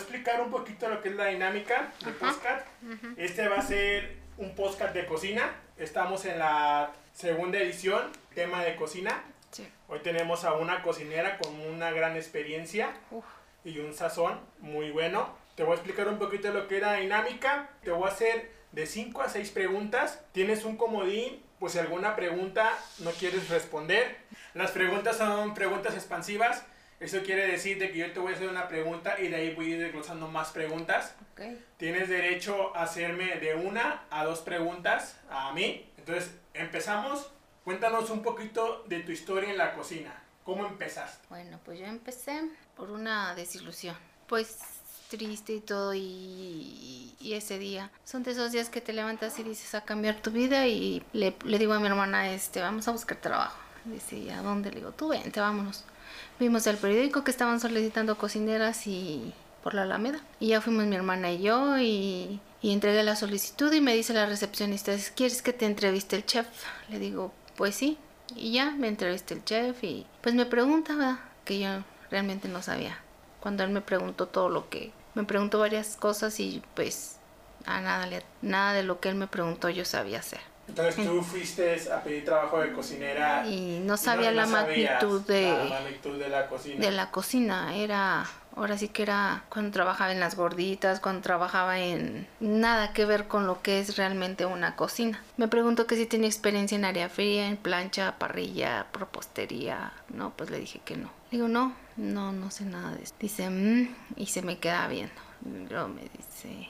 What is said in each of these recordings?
explicar un poquito lo que es la dinámica de podcast. Este va a ser un podcast de cocina. Estamos en la segunda edición, tema de cocina. Sí. Hoy tenemos a una cocinera con una gran experiencia Uf, y un sazón muy bueno. Te voy a explicar un poquito lo que es la dinámica. Te voy a hacer de 5 a 6 preguntas. Tienes un comodín, pues si alguna pregunta no quieres responder. Las preguntas son preguntas expansivas. Eso quiere decir de que yo te voy a hacer una pregunta y de ahí voy a ir desglosando más preguntas. ok. Tienes derecho a hacerme de una a dos preguntas a mí. Entonces, empezamos. Cuéntanos un poquito de tu historia en la cocina. ¿Cómo empezaste? Bueno, pues yo empecé por una desilusión. Pues triste y todo y, y ese día. Son de esos días que te levantas y dices a cambiar tu vida y le, le digo a mi hermana, este, vamos a buscar trabajo. Dice, ¿y a dónde? Le digo, tú vente, vámonos. Vimos el periódico que estaban solicitando cocineras y por la Alameda. Y ya fuimos mi hermana y yo y, entregué la solicitud y me dice la recepcionista, ¿quieres que te entreviste el chef? Le digo, pues sí. Y ya me entrevisté el chef y pues me pregunta, ¿verdad? Que yo realmente no sabía. Cuando él me preguntó todo lo que... Me preguntó varias cosas y pues a nada, nada de lo que él me preguntó yo sabía hacer. Entonces tú fuiste a pedir trabajo de cocinera Y no sabía la sabías magnitud de... la magnitud de la cocina. de la cocina. Era, ahora sí que era cuando trabajaba en las gorditas, cuando trabajaba en nada que ver con lo que es realmente una cocina. Me preguntó que si tenía experiencia en área fría, en plancha, parrilla, propostería. No, pues le dije que no. Digo, no, no, no sé nada de eso. Dice, "Mm", y se me queda viendo. Y luego me dice,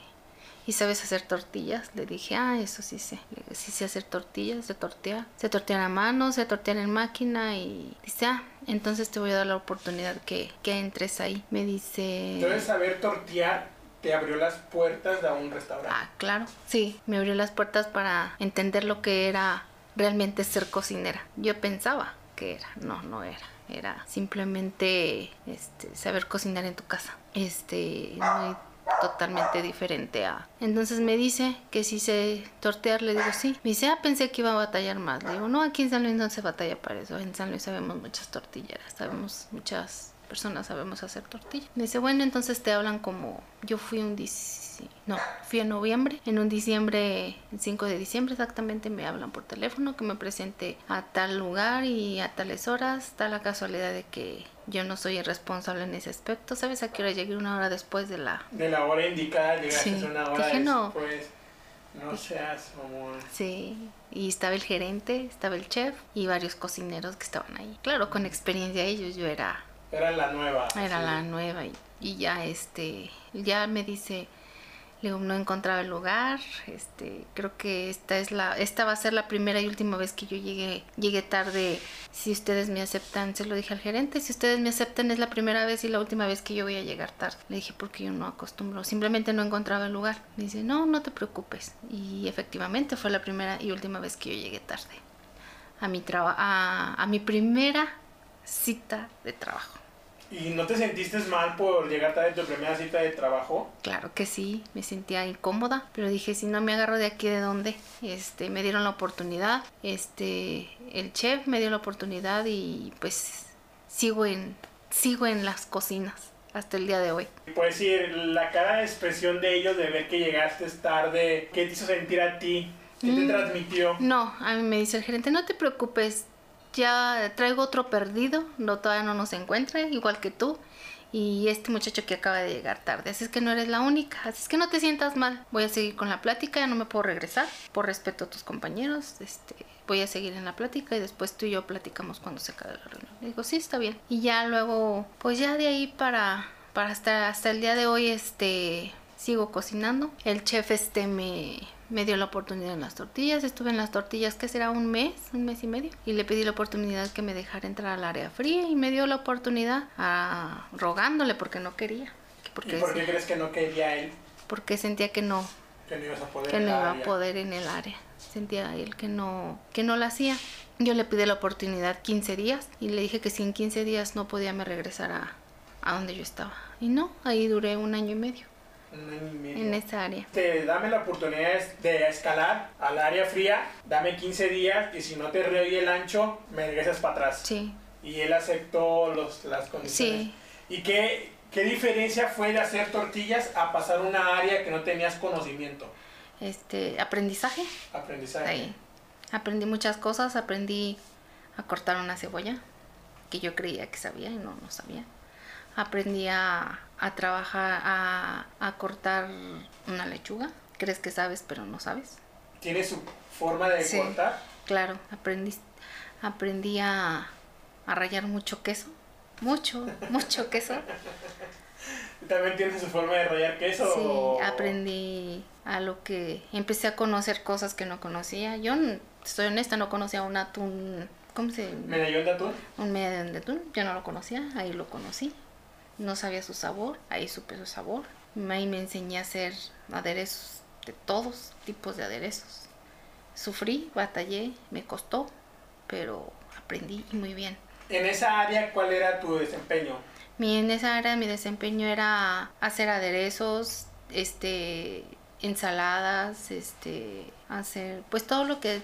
¿Y sabes hacer tortillas? Le dije, ah, eso sí sé. Le dije, sí sé hacer tortillas, sé tortear. Sé tortear a mano, sé tortear en máquina. Y dice, ah, entonces te voy a dar la oportunidad que, que entres ahí. Me dice... Entonces saber tortear te abrió las puertas de un restaurante. Ah, claro. Sí, me abrió las puertas para entender lo que era realmente ser cocinera. Yo pensaba que era, no, no era. Era simplemente este, saber cocinar en tu casa. Este, totalmente diferente a... Entonces me dice que si sé tortear, le digo sí. Me dice, ah, pensé que iba a batallar más. Le digo, no, aquí en San Luis no se batalla para eso. En San Luis sabemos muchas tortilleras, sabemos muchas personas sabemos hacer tortillas. Me dice, bueno, entonces te hablan como yo fui un no, fui en noviembre, en un diciembre, el 5 de diciembre exactamente me hablan por teléfono que me presente a tal lugar y a tales horas, da la casualidad de que yo no soy el responsable en ese aspecto. ¿Sabes a qué hora llegué? Una hora después de la De la hora indicada llegaste Sí. una hora Dije, no. después. No seas como... Sí, y estaba el gerente, estaba el chef y varios cocineros que estaban ahí. Claro, con experiencia ellos, yo era Era la nueva. Era sí. la nueva y, y ya este, ya me dice, le digo, no encontraba el lugar, este, creo que esta es la, esta va a ser la primera y última vez que yo llegué, llegué tarde, si ustedes me aceptan, se lo dije al gerente, si ustedes me aceptan es la primera vez y la última vez que yo voy a llegar tarde. Le dije, porque yo no acostumbro, simplemente no encontraba el lugar. Me dice, no, no te preocupes. Y efectivamente fue la primera y última vez que yo llegué tarde a mi, traba- a, a mi primera cita de trabajo. ¿Y no te sentiste mal por llegar tarde a tu primera cita de trabajo? Claro que sí, me sentía incómoda, pero dije, si no me agarro de aquí, ¿de dónde? Este, me dieron la oportunidad, este, el chef me dio la oportunidad y pues sigo en, sigo en las cocinas hasta el día de hoy. Puedes decir, la cara de expresión de ellos de ver que llegaste tarde, ¿qué te hizo sentir a ti? ¿Qué te Mm. transmitió? No, a mí me dice el gerente, no te preocupes, ya traigo otro perdido, no todavía no nos encuentra, igual que tú. Y este muchacho que acaba de llegar tarde, así es que no eres la única, así es que no te sientas mal. Voy a seguir con la plática, ya no me puedo regresar, por respeto a tus compañeros, este, voy a seguir en la plática y después tú y yo platicamos cuando se acabe la reunión. Le digo, sí, está bien. Y ya luego, pues ya de ahí para, para hasta, hasta el día de hoy, este, sigo cocinando. El chef este me, me dio la oportunidad en las tortillas. Estuve en las tortillas, que será un mes, un mes y medio. Y le pedí la oportunidad que me dejara entrar al área fría y me dio la oportunidad a, rogándole porque no quería. que Porque, ¿Y por qué crees que no quería él? porque sentía que no, Que no ibas a poder que no iba a poder en el área. Sentía él que no, que no la hacía. Yo le pedí la oportunidad 15 días y le dije que si en 15 días no podía me regresar a, a donde yo estaba. Y no, ahí duré un año y medio. Un año y medio. en esa área. Te, dame la oportunidad de escalar al área fría, dame 15 días y si no te reoye el ancho, me regresas para atrás. Sí, Y él aceptó los, las condiciones. sí. ¿Y qué, qué diferencia fue de hacer tortillas a pasar una área que no tenías conocimiento? Este, aprendizaje. Aprendizaje. Ahí. Aprendí muchas cosas, aprendí a cortar una cebolla, que yo creía que sabía y no, no sabía. Aprendí a, a trabajar, a, a cortar una lechuga. Crees que sabes, pero no sabes. ¿Tiene su forma de Sí. cortar? Claro, aprendí, aprendí a, a rallar mucho queso. Mucho, mucho queso. ¿También tiene su forma de rallar queso? Sí, o- aprendí a lo que empecé a conocer cosas que no conocía. Yo, soy honesta, no conocía un atún, ¿cómo se ¿Medallón de atún? Un medallón de atún, yo no lo conocía, ahí lo conocí. No sabía su sabor, ahí supe su sabor. Ahí me enseñé a hacer aderezos de todos tipos de aderezos. Sufrí, batallé, me costó, pero aprendí muy bien. En esa área, ¿cuál era tu desempeño? Mi, en esa área mi desempeño era hacer aderezos, este, ensaladas, este, hacer, pues todo lo que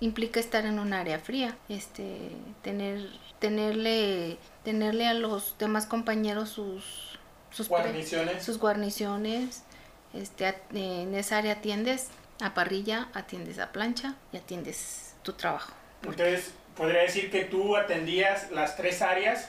implica estar en un área fría, este, tener, tenerle, tenerle a los demás compañeros sus, sus Guarniciones. sus guarniciones, este, a- en esa área atiendes a parrilla, atiendes a plancha y atiendes tu trabajo. Entonces, podría decir que tú atendías las tres áreas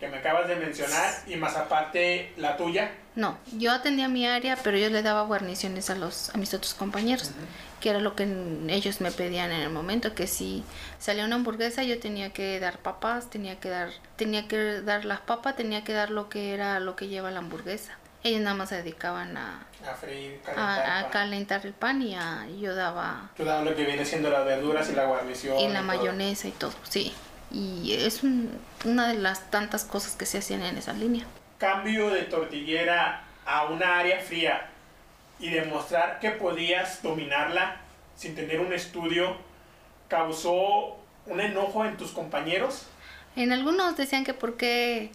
que me acabas de mencionar y más aparte la tuya. No, yo atendía mi área, pero yo le daba guarniciones a los a mis otros compañeros, que era lo que ellos me pedían en el momento, que si salía una hamburguesa yo tenía que dar papas, tenía que dar tenía que dar las papas, tenía que dar lo que era lo que lleva la hamburguesa. Ellos nada más se dedicaban a, A freír, calentar. a, a calentar el pan y a, yo daba Tú dabas lo que viene siendo las verduras y la guarnición. y la mayonesa y todo, sí. Y es un- una de las tantas cosas que se hacían en esa línea. Cambio de tortillera a una área fría y demostrar que podías dominarla sin tener un estudio causó un enojo en tus compañeros. En algunos decían que por qué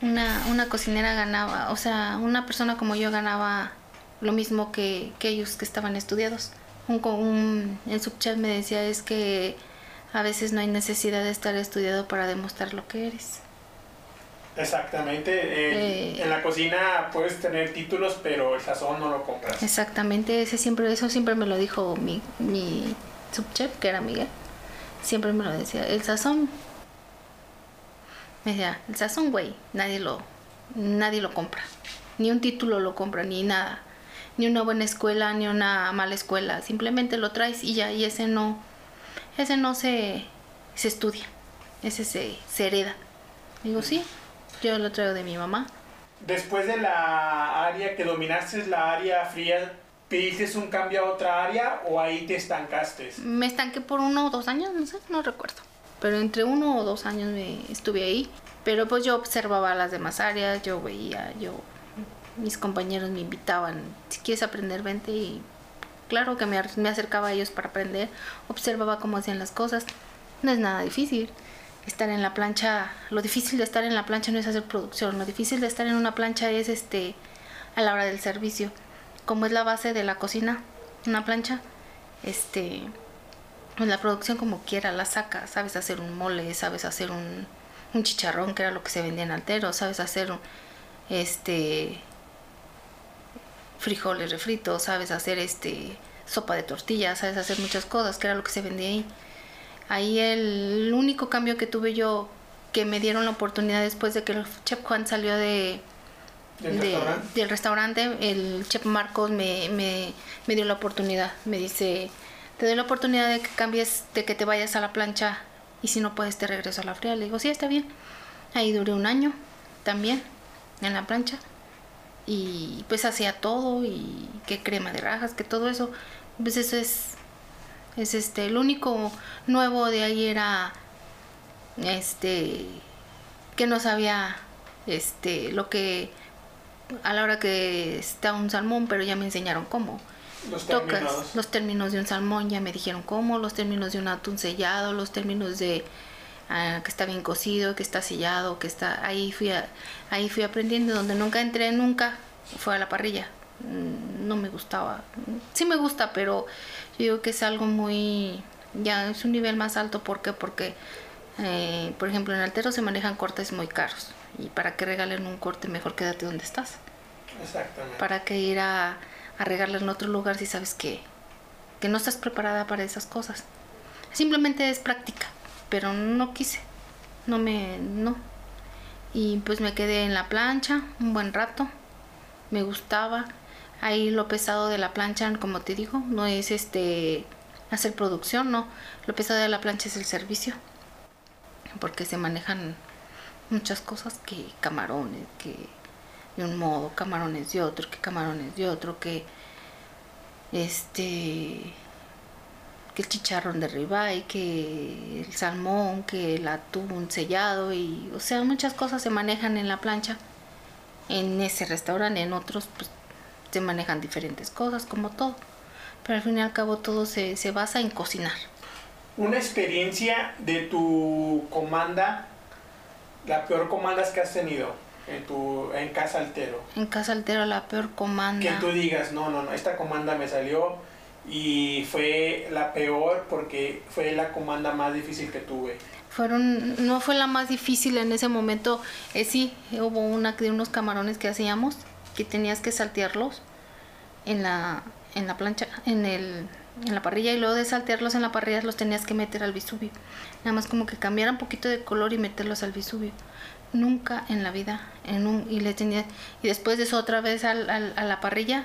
una, una cocinera ganaba, o sea, una persona como yo ganaba lo mismo que, que ellos que estaban estudiados. Un, un, el subchef me decía es que a veces no hay necesidad de estar estudiado para demostrar lo que eres. Exactamente. eh, Eh. En la cocina puedes tener títulos, pero el sazón no lo compras. Exactamente, ese siempre, eso siempre me lo dijo mi, mi subchef, que era Miguel. Siempre me lo decía. El sazón. Me decía, el sazón, güey, nadie lo, nadie lo compra. Ni un título lo compra, ni nada. Ni una buena escuela, ni una mala escuela. Simplemente lo traes y ya, y ese no, ese no se, se estudia. Ese se, se hereda. Digo, sí, yo lo traigo de mi mamá. Después de la área que dominaste, la área fría, ¿pediste un cambio a otra área o ahí te estancaste? Me estanqué por uno o dos años, no sé, no recuerdo. Pero entre uno o dos años me estuve ahí. Pero pues yo observaba las demás áreas, yo veía, yo mis compañeros me invitaban, si quieres aprender, vente y claro que me, me acercaba a ellos para aprender, observaba cómo hacían las cosas. No es nada difícil. Estar en la plancha, lo difícil de estar en la plancha no es hacer producción, lo difícil de estar en una plancha es este a la hora del servicio. Como es la base de la cocina, una plancha, este pues la producción como quiera la saca, sabes hacer un mole, sabes hacer un, un chicharrón que era lo que se vendía en altero, sabes hacer este frijoles refritos, sabes hacer este sopa de tortillas, sabes hacer muchas cosas, que era lo que se vendía ahí. Ahí el único cambio que tuve yo que me dieron la oportunidad después de que el chef Juan salió de, ¿Del de- restaurante? del restaurante, el chef Marcos me, me, me dio la oportunidad. Me dice, te doy la oportunidad de que cambies, de que te vayas a la plancha y si no puedes te regreso a la fría. Le digo, sí, está bien. Ahí duré un año también en la plancha y pues hacía todo y que crema de rajas, que todo eso. Pues eso es, es este, lo único nuevo de ahí era este que no sabía este lo que a la hora que está un salmón pero ya me enseñaron cómo Los tocas términos. los términos de un salmón ya me dijeron cómo los términos de un atún sellado los términos de ah, que está bien cocido que está sellado que está ahí fui a- ahí fui aprendiendo donde nunca entré nunca fue a la parrilla. Mm, No me gustaba. Sí me gusta, pero yo digo que es algo muy... Ya es un nivel más alto. ¿Por qué? Porque, eh, por ejemplo, en Altero se manejan cortes muy caros. Y para que regalen un corte, mejor quédate donde estás. Exactamente. ¿Para que ir a, a regarla en otro lugar si sabes que, que no estás preparada para esas cosas? Simplemente es práctica, pero no quise. No me... no. Y pues me quedé en la plancha un buen rato. Me gustaba. Ahí lo pesado de la plancha, como te digo, no es este hacer producción, no. Lo pesado de la plancha es el servicio. Porque se manejan muchas cosas que camarones, que de un modo, camarones de otro, que camarones de otro, que este que el chicharrón de ribeye, que el salmón, que el atún sellado y o sea, muchas cosas se manejan en la plancha. En ese restaurante, en otros pues se manejan diferentes cosas como todo. Pero al fin y al cabo todo se, se basa en cocinar. Una experiencia de tu comanda, la peor comanda que has tenido en tu en Casa Altero. En Casa Altero la peor comanda. Que tú digas, no, no, no, esta comanda me salió y fue la peor porque fue la comanda más difícil que tuve. Fueron, no fue la más difícil en ese momento. Eh, sí, hubo una de unos camarones que hacíamos que tenías que saltearlos en la, en la plancha, en el, en la parrilla y luego de saltearlos en la parrilla los tenías que meter al bisubio. Nada más como que cambiar un poquito de color y meterlos al bisubio. Nunca en la vida, en un, y le y después de eso otra vez al, al- a la parrilla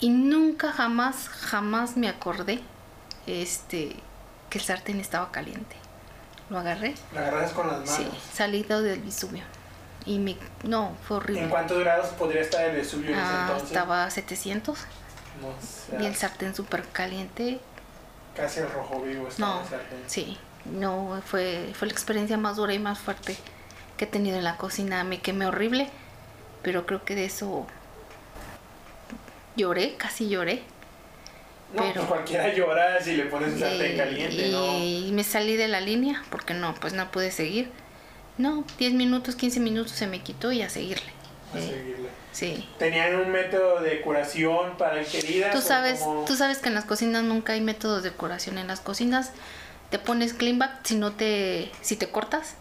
y nunca jamás, jamás me acordé este que el sartén estaba caliente. Lo agarré, La agarras con las manos. sí, salido del bisubio. Y me, no, fue ¿En horrible. cuántos grados podría estar el Vesubio en ese Ah, entonces? estaba a 700 No sé, y el sartén súper caliente. casi el rojo vivo estaba No, el sartén. sí, no, fue, fue la experiencia más dura y más fuerte que he tenido en la cocina. Me quemé horrible, pero creo que de eso lloré, casi lloré. No, pero- pues cualquiera llora si le pones un sartén caliente, ¿no? y me salí de la línea porque no, pues no pude seguir. No, 10 minutos, 15 minutos se me quitó y a seguirle. A Eh, seguirle. sí. ¿Tenían un método de curación para queridas? Tú sabes, tú sabes que en las cocinas nunca hay métodos de curación. En las cocinas te pones clean back si no te, si te cortas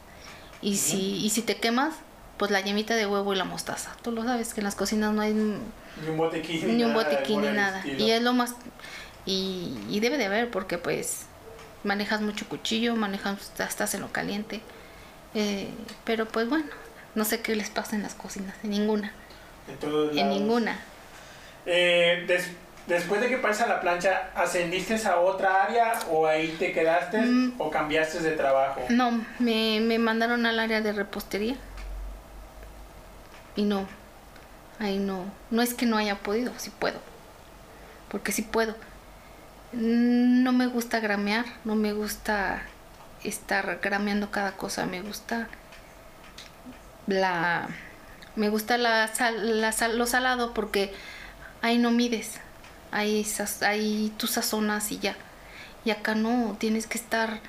y si, y si te quemas, pues la yemita de huevo y la mostaza. Tú lo sabes que en las cocinas no hay Ni un botiquín. ni un botiquín ni nada. Y es lo más y, y debe de haber porque pues manejas mucho cuchillo, manejas estás en lo caliente. Eh, pero pues bueno, no sé qué les pasa en las cocinas, en ninguna, En todos en lados. ninguna. Eh, des- después de que pasas a la plancha, ¿ascendiste a otra área o ahí te quedaste Mm. o cambiaste de trabajo? No, me, me mandaron al área de repostería. Y no, ahí no. No es que no haya podido, sí puedo. Porque sí puedo. Mm, No me gusta gramear, no me gusta estar grameando cada cosa, me gusta la me gusta la sal, la sal- lo salado porque ahí no mides, ahí, ahí tú sazonas y ya. Y acá no, tienes que estar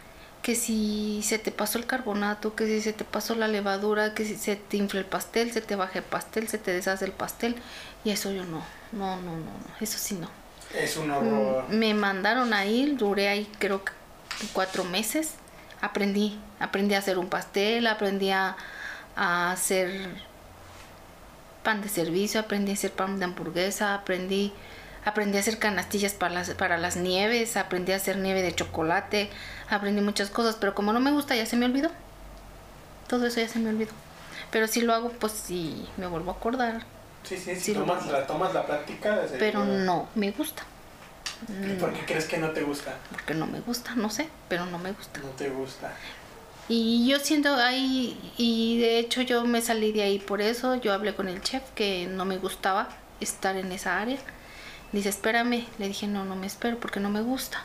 que si se te pasó el carbonato, que si se te pasó la levadura, que si se te infla el pastel, se te baja el pastel, se te deshace el pastel. Y eso yo no, no, no, no, no, eso sí no. Es un horror. Mm, Me mandaron a ir, duré ahí creo que cuatro meses. Aprendí, aprendí a hacer un pastel, aprendí a, a hacer pan de servicio, aprendí a hacer pan de hamburguesa, aprendí, aprendí a hacer canastillas para las, para las nieves, aprendí a hacer nieve de chocolate, aprendí muchas cosas, pero como no me gusta ya se me olvidó. Todo eso ya se me olvidó. Pero si lo hago, pues sí, me vuelvo a acordar. Sí, sí, sí. sí, tomas, la, tomas la práctica. Pero no me gusta. ¿Y ¿Por qué crees que no te gusta? Porque no me gusta, no sé, pero no me gusta. No te gusta. Y yo siento ahí, y de hecho yo me salí de ahí por eso, yo hablé con el chef que no me gustaba estar en esa área. Dice, espérame, le dije, no, no me espero porque no me gusta.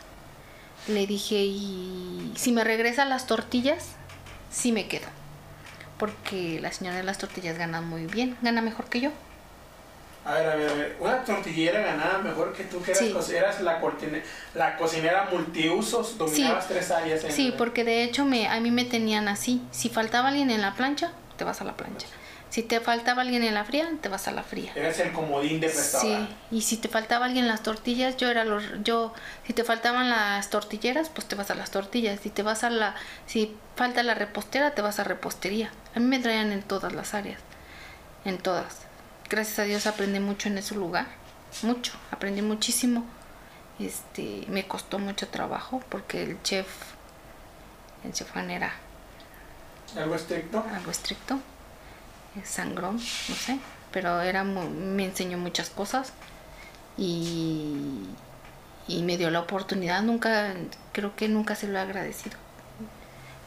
Le dije, y si me regresa las tortillas, sí me quedo. Porque la señora de las tortillas gana muy bien, gana mejor que yo. A ver, a ver, a ver. Una tortillera ganaba mejor que tú, que eras, Sí. co- eras la, la cocinera multiusos, dominabas tres áreas. En Sí, porque de hecho me, a mí me tenían así. Si faltaba alguien en la plancha, te vas a la plancha. Si te faltaba alguien en la fría, te vas a la fría. Eres el comodín de restaurante. Sí, y si te faltaba alguien en las tortillas, yo era los yo si te faltaban las tortilleras, pues te vas a las tortillas. Si te vas a la si falta la repostera, te vas a repostería. A mí me traían en todas las áreas. En todas. Gracias a Dios aprendí mucho en ese lugar. Mucho, aprendí muchísimo. Este, me costó mucho trabajo porque el chef el chef Juan era ¿Algo estricto? algo estricto sangrón, no sé, pero era mu- me enseñó muchas cosas y, y me dio la oportunidad, nunca, creo que nunca se lo he agradecido,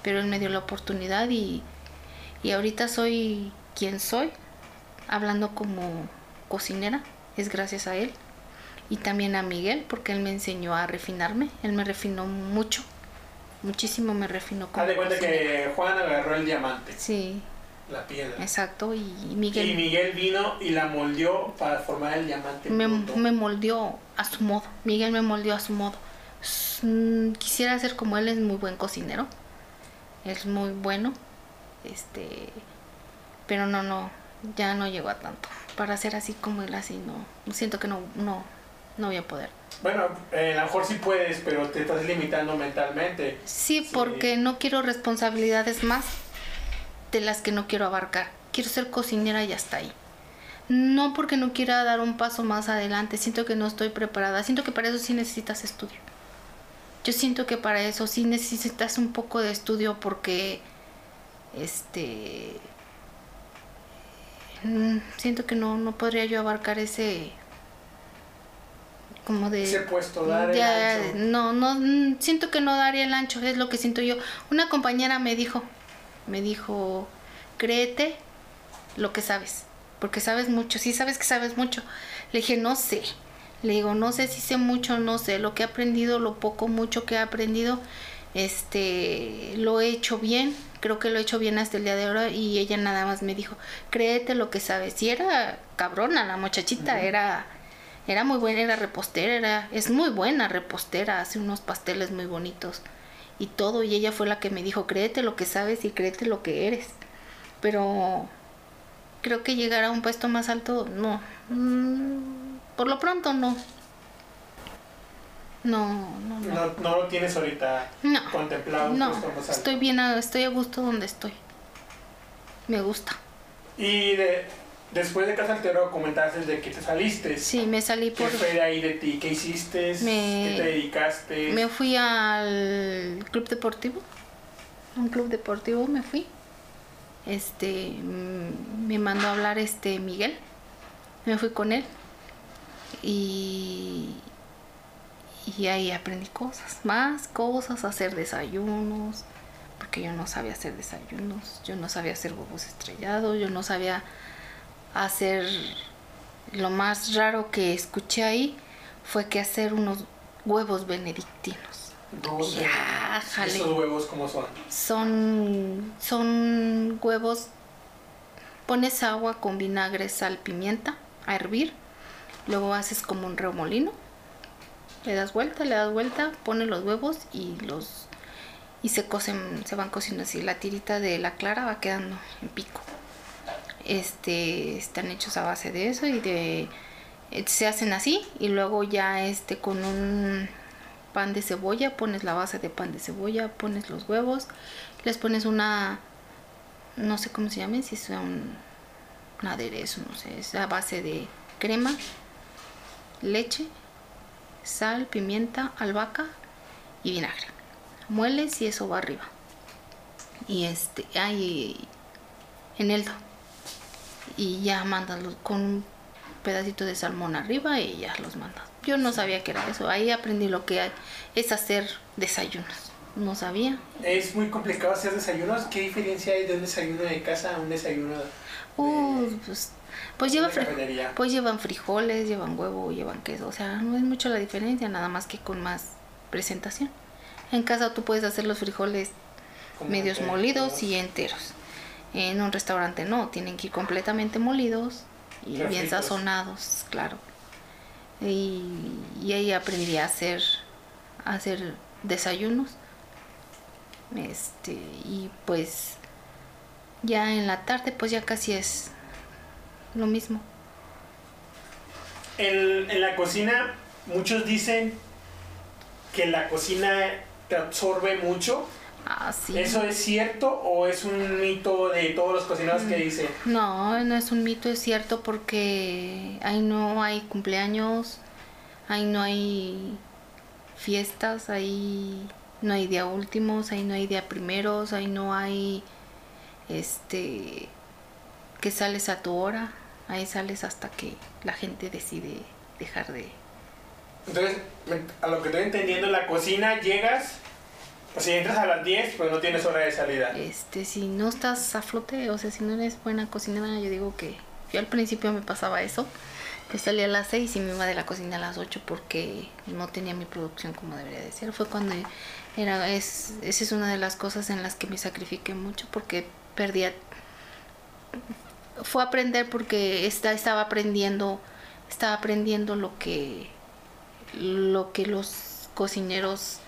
pero él me dio la oportunidad y, y ahorita soy quien soy, hablando como cocinera, es gracias a él y también a Miguel porque él me enseñó a refinarme, él me refinó mucho, muchísimo me refinó como Haz de cuenta cocinera. que Juan agarró el diamante, Sí, la piedra. exacto, y Miguel... Y Miguel vino y la moldeó para formar el diamante. me, me moldeó a su modo. Miguel me moldeó a su modo. Mm, Quisiera ser como él, es muy buen cocinero. Es muy bueno. Este. Pero no, no. Ya no llegó a tanto. Para ser así como él, así no. Siento que no, no, no voy a poder. Bueno, eh, a lo mejor sí puedes, pero te estás limitando mentalmente. Sí, Sí. porque no quiero responsabilidades más de las que no quiero abarcar. Quiero ser cocinera y hasta ahí. No porque no quiera dar un paso más adelante, siento que no estoy preparada. Siento que para eso sí necesitas estudio. Yo siento que para eso sí necesitas un poco de estudio porque este siento que no no podría yo abarcar ese como de Ese puesto, dar el ancho. no, no, mm, siento que no daría el ancho, es lo que siento yo. Una compañera me dijo, me dijo, créete lo que sabes, porque sabes mucho, sí sabes que sabes mucho. Le dije, no sé, le digo, no sé si sé mucho, no sé, lo que he aprendido, lo poco, mucho que he aprendido, este, lo he hecho bien, creo que lo he hecho bien hasta el día de ahora y ella nada más me dijo, créete lo que sabes. Y era cabrona la muchachita, era era muy buena, era repostera, era, es muy buena repostera, hace unos pasteles muy bonitos y todo. Y ella fue la que me dijo, créete lo que sabes y créete lo que eres. Pero creo que llegar a un puesto más alto, no. Mm, por lo pronto no. No, no, no. No, no lo tienes ahorita No, contemplado. no, estoy bien, estoy a gusto donde estoy. Me gusta. Y de, después de Casa Altero comentaste de que te saliste. Sí, me salí ¿Qué por... fue de ahí de ti? ¿Qué hiciste? Me- ¿Qué te dedicaste? Me fui al club deportivo. Un club deportivo me fui. Este mm, me mandó a hablar este Miguel. Me fui con él. Y y ahí aprendí cosas, más cosas, hacer desayunos, porque yo no sabía hacer desayunos, yo no sabía hacer huevos estrellados, yo no sabía hacer lo más raro que escuché ahí fue que hacer unos huevos benedictinos. Ya, jale. ¿Esos huevos cómo son? Son, son huevos, pones agua con vinagre, sal, pimienta a hervir, luego haces como un remolino, le das vuelta, le das vuelta, pones los huevos y los y se cocen, se van cociendo así, la tirita de la clara va quedando en pico. Este, están hechos a base de eso y de eh, se hacen así y luego ya este con un pan de cebolla, pones la base de pan de cebolla, pones los huevos, les pones una, no sé cómo se llame, si es un, un aderezo, no sé, es a base de crema, leche, sal, pimienta, albahaca y vinagre. Mueles y eso va arriba. Y este, hay eneldo. Y ya mandas los- con un pedacito de salmón arriba y ya los mandas. Yo no sabía que era eso. Ahí aprendí lo que hay- es hacer desayunos. No sabía. Es muy complicado hacer desayunos. ¿Qué diferencia hay de un desayuno de casa a un desayuno de, Uh, pues, pues lleva cafetería? Pues llevan frijoles, llevan huevo, llevan queso. O sea, no es mucho la diferencia, nada más que con más presentación. En casa tú puedes hacer los frijoles Como medios enteros. molidos y enteros. En un restaurante no, tienen que ir completamente molidos y bien sazonados, claro. Y, y ahí aprendí a hacer, a hacer desayunos. Este, y pues ya en la tarde pues ya casi es lo mismo. En, en la cocina, muchos dicen que la cocina te absorbe mucho. Ah, sí. ¿Eso es cierto o es un mito de todos los cocineros que dicen? No, no es un mito, es cierto porque ahí no hay cumpleaños, ahí no hay fiestas, ahí no hay día últimos, ahí no hay día primeros, ahí no hay este que sales a tu hora, ahí sales hasta que la gente decide dejar de Entonces, a lo que estoy entendiendo, en la cocina llegas, pues si entras a las 10, pues no tienes hora de salida. este si no estás a flote, o sea, si no eres buena cocinera, yo digo que yo al principio me pasaba eso. Yo salía a las 6 y me iba de la cocina a las 8 porque no tenía mi producción como debería de ser. Fue cuando era es esa es una de las cosas en las que me sacrifiqué mucho porque perdía fue aprender porque esta, estaba aprendiendo estaba aprendiendo lo que lo que los cocineros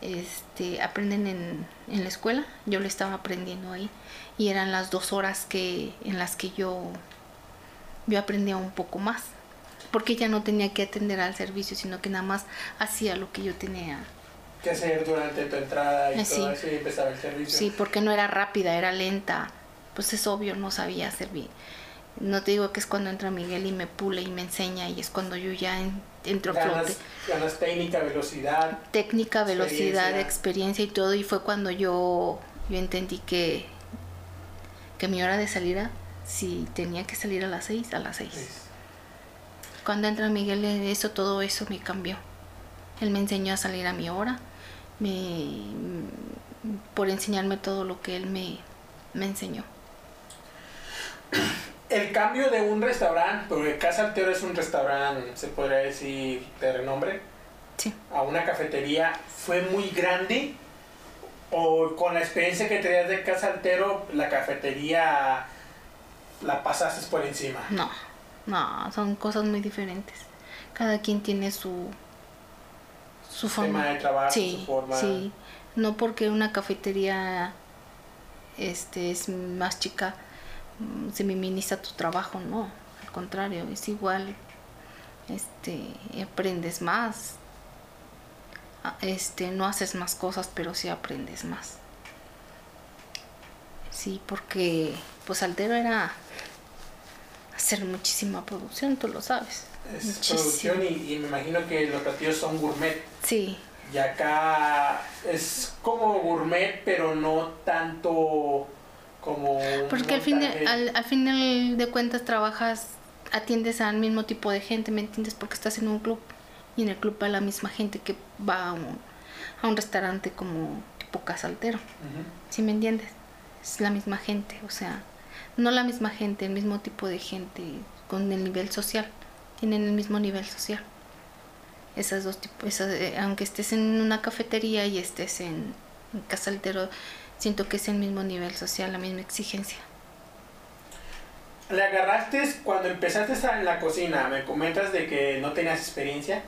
este, aprenden en, en la escuela. Yo lo estaba aprendiendo ahí y eran las dos horas que en las que yo yo aprendía un poco más porque ya no tenía que atender al servicio sino que nada más hacía lo que yo tenía ¿Qué hacer durante tu entrada y Eh, todo sí. eso y empezaba el servicio? Sí, porque no era rápida, era lenta. Pues es obvio, no sabía bien. No te digo que es cuando entra Miguel y me pule y me enseña y es cuando yo ya en- entro a flote. Ganas, técnica, velocidad. Técnica, velocidad, Experiencia. experiencia y todo. Y fue cuando yo, yo entendí que, que mi hora de salida, si tenía que salir a las seis, a las seis. Cuando entra Miguel, eso, todo eso me cambió. Él me enseñó a salir a mi hora, me, por enseñarme todo lo que él me, me enseñó. El cambio de un restaurante, porque Casa es un restaurante, se podría decir, de renombre, Sí. a una cafetería, ¿fue muy grande? ¿O con la experiencia que tenías de Casa Altero, la cafetería la pasaste por encima? No, no, son cosas muy diferentes. Cada quien tiene su, su Tema forma. de trabajo, sí, su forma. sí. No porque una cafetería este, es más chica, mm, se minimiza tu trabajo, no. Al contrario, es igual. Este, aprendes más. Ah, Este, no haces más cosas, pero sí aprendes más. Sí, porque pues Altero era hacer muchísima producción, tú lo sabes. Es Muchísimo. producción y, y me imagino que los platillos son gourmet. Sí, Y acá es como gourmet, pero no tanto como... porque al, fin de, al, al final de cuentas trabajas, atiendes al mismo tipo de gente, ¿me entiendes? Porque estás en un club y en el club va la misma gente que va a un, a un restaurante como tipo casaltero, Ujú. ¿sí me entiendes? Es la misma gente, o sea, no la misma gente, el mismo tipo de gente con el nivel social, tienen el mismo nivel social. Esas dos tipos, esas, eh, aunque estés en una cafetería y estés en, en casa altero, siento que es el mismo nivel social, la misma exigencia. ¿Le agarraste cuando empezaste a- en la cocina? Me comentas de que no tenías experiencia.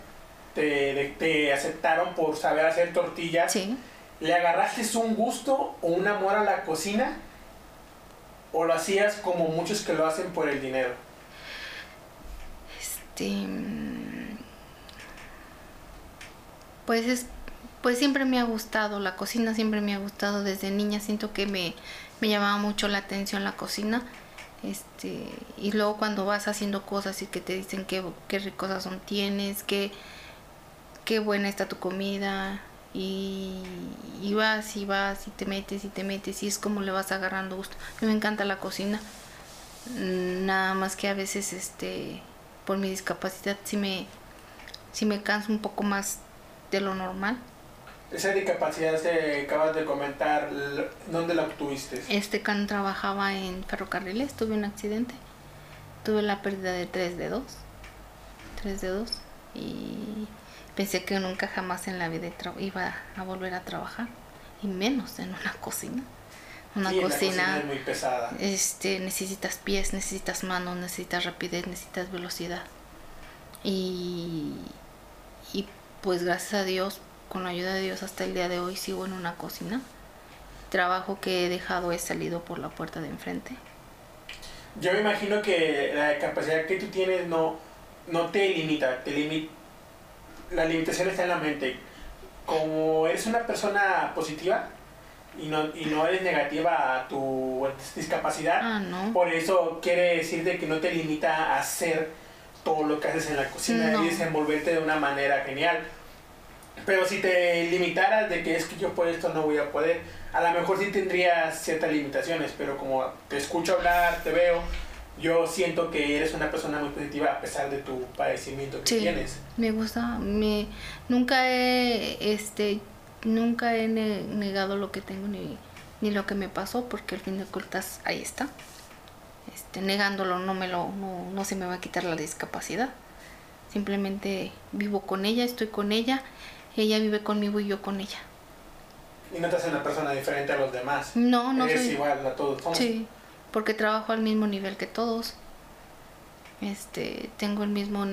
Te, de- te aceptaron por saber hacer tortillas. Sí, ¿Le agarraste un gusto o un amor a la cocina? ¿O lo hacías como muchos que lo hacen por el dinero? Este. Pues es. Pues siempre me ha gustado, la cocina siempre me ha gustado desde niña, siento que me, me llamaba mucho la atención la cocina. Este, y luego cuando vas haciendo cosas y que te dicen qué, qué sazón tienes, qué, qué buena está tu comida, y, y vas y vas y te metes y te metes y es como le vas agarrando gusto. A mí me encanta la cocina, nada más que a veces este por mi discapacidad sí me, sí me canso un poco más de lo normal. Esa discapacidad que acabas de comentar, ¿dónde la obtuviste? Este can trabajaba en ferrocarriles, tuve un accidente, tuve la pérdida de tres dedos, tres dedos y pensé que nunca jamás en la vida iba a volver a trabajar y menos en una cocina. Una Sí, cocina, es muy pesada. este necesitas pies, necesitas manos, necesitas rapidez, necesitas velocidad. Y, y pues gracias a Dios, con la ayuda de Dios hasta el día de hoy sigo en una cocina. Trabajo que he dejado he salido por la puerta de enfrente. yo me imagino que la capacidad que tú tienes no, no te limita, te limita. La limitación está en la mente. Como eres una persona positiva y no, y no eres negativa a tu discapacidad, Ah, no. por eso quiere decir de que no te limita a hacer todo lo que haces en la cocina No. y desenvolverte de una manera genial. Pero si te limitaras de que es que yo por esto no voy a poder, a lo mejor sí tendrías ciertas limitaciones, pero como te escucho hablar, te veo, yo siento que eres una persona muy positiva a pesar de tu padecimiento que Sí. tienes. Me gusta, me nunca he este nunca he ne- negado lo que tengo ni, ni lo que me pasó porque al fin de cuentas ahí está. Este, negándolo no me lo no, no se me va a quitar la discapacidad. Simplemente vivo con ella, estoy con ella, ella vive conmigo y yo con ella. Y no te hace una persona diferente a los demás. No, no eres soy igual a todos. Sí, porque trabajo al mismo nivel que todos. Este, tengo el mismo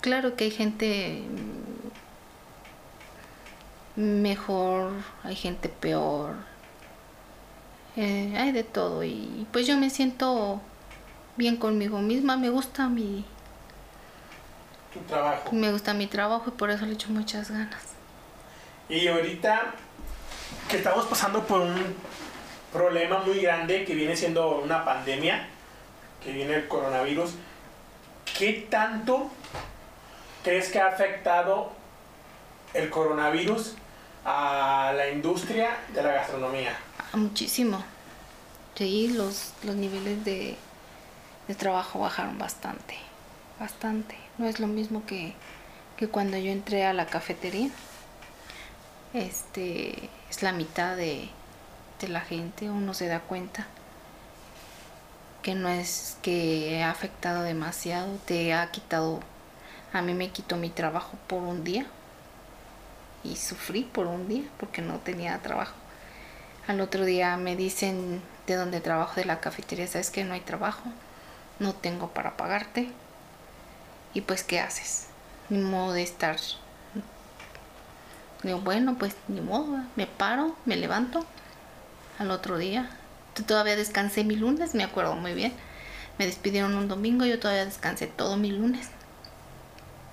claro que hay gente mejor, hay gente peor. eh, hay de todo y pues yo me siento bien conmigo misma, me gusta mi tu trabajo. me gusta mi trabajo y por eso le echo muchas ganas. Y ahorita que estamos pasando por un problema muy grande que viene siendo una pandemia, que viene el coronavirus, ¿qué tanto crees que ha afectado el coronavirus a la industria de la gastronomía? Ah, Muchísimo. Sí, los, los niveles de, de trabajo bajaron bastante. Bastante. No es lo mismo que, que cuando yo entré a la cafetería. Este es la mitad de, de la gente, uno se da cuenta que no es que ha afectado demasiado, te ha quitado, a mí me quitó mi trabajo por un día y sufrí por un día porque no tenía trabajo. Al otro día me dicen de donde trabajo de la cafetería, sabes que no hay trabajo, no tengo para pagarte. Y pues, ¿qué haces? Ni modo de estar. Digo, bueno, pues ni modo, me paro, me levanto. Al otro día, todavía descansé mi lunes, me acuerdo muy bien. Me despidieron un domingo, yo todavía descansé todo mi lunes.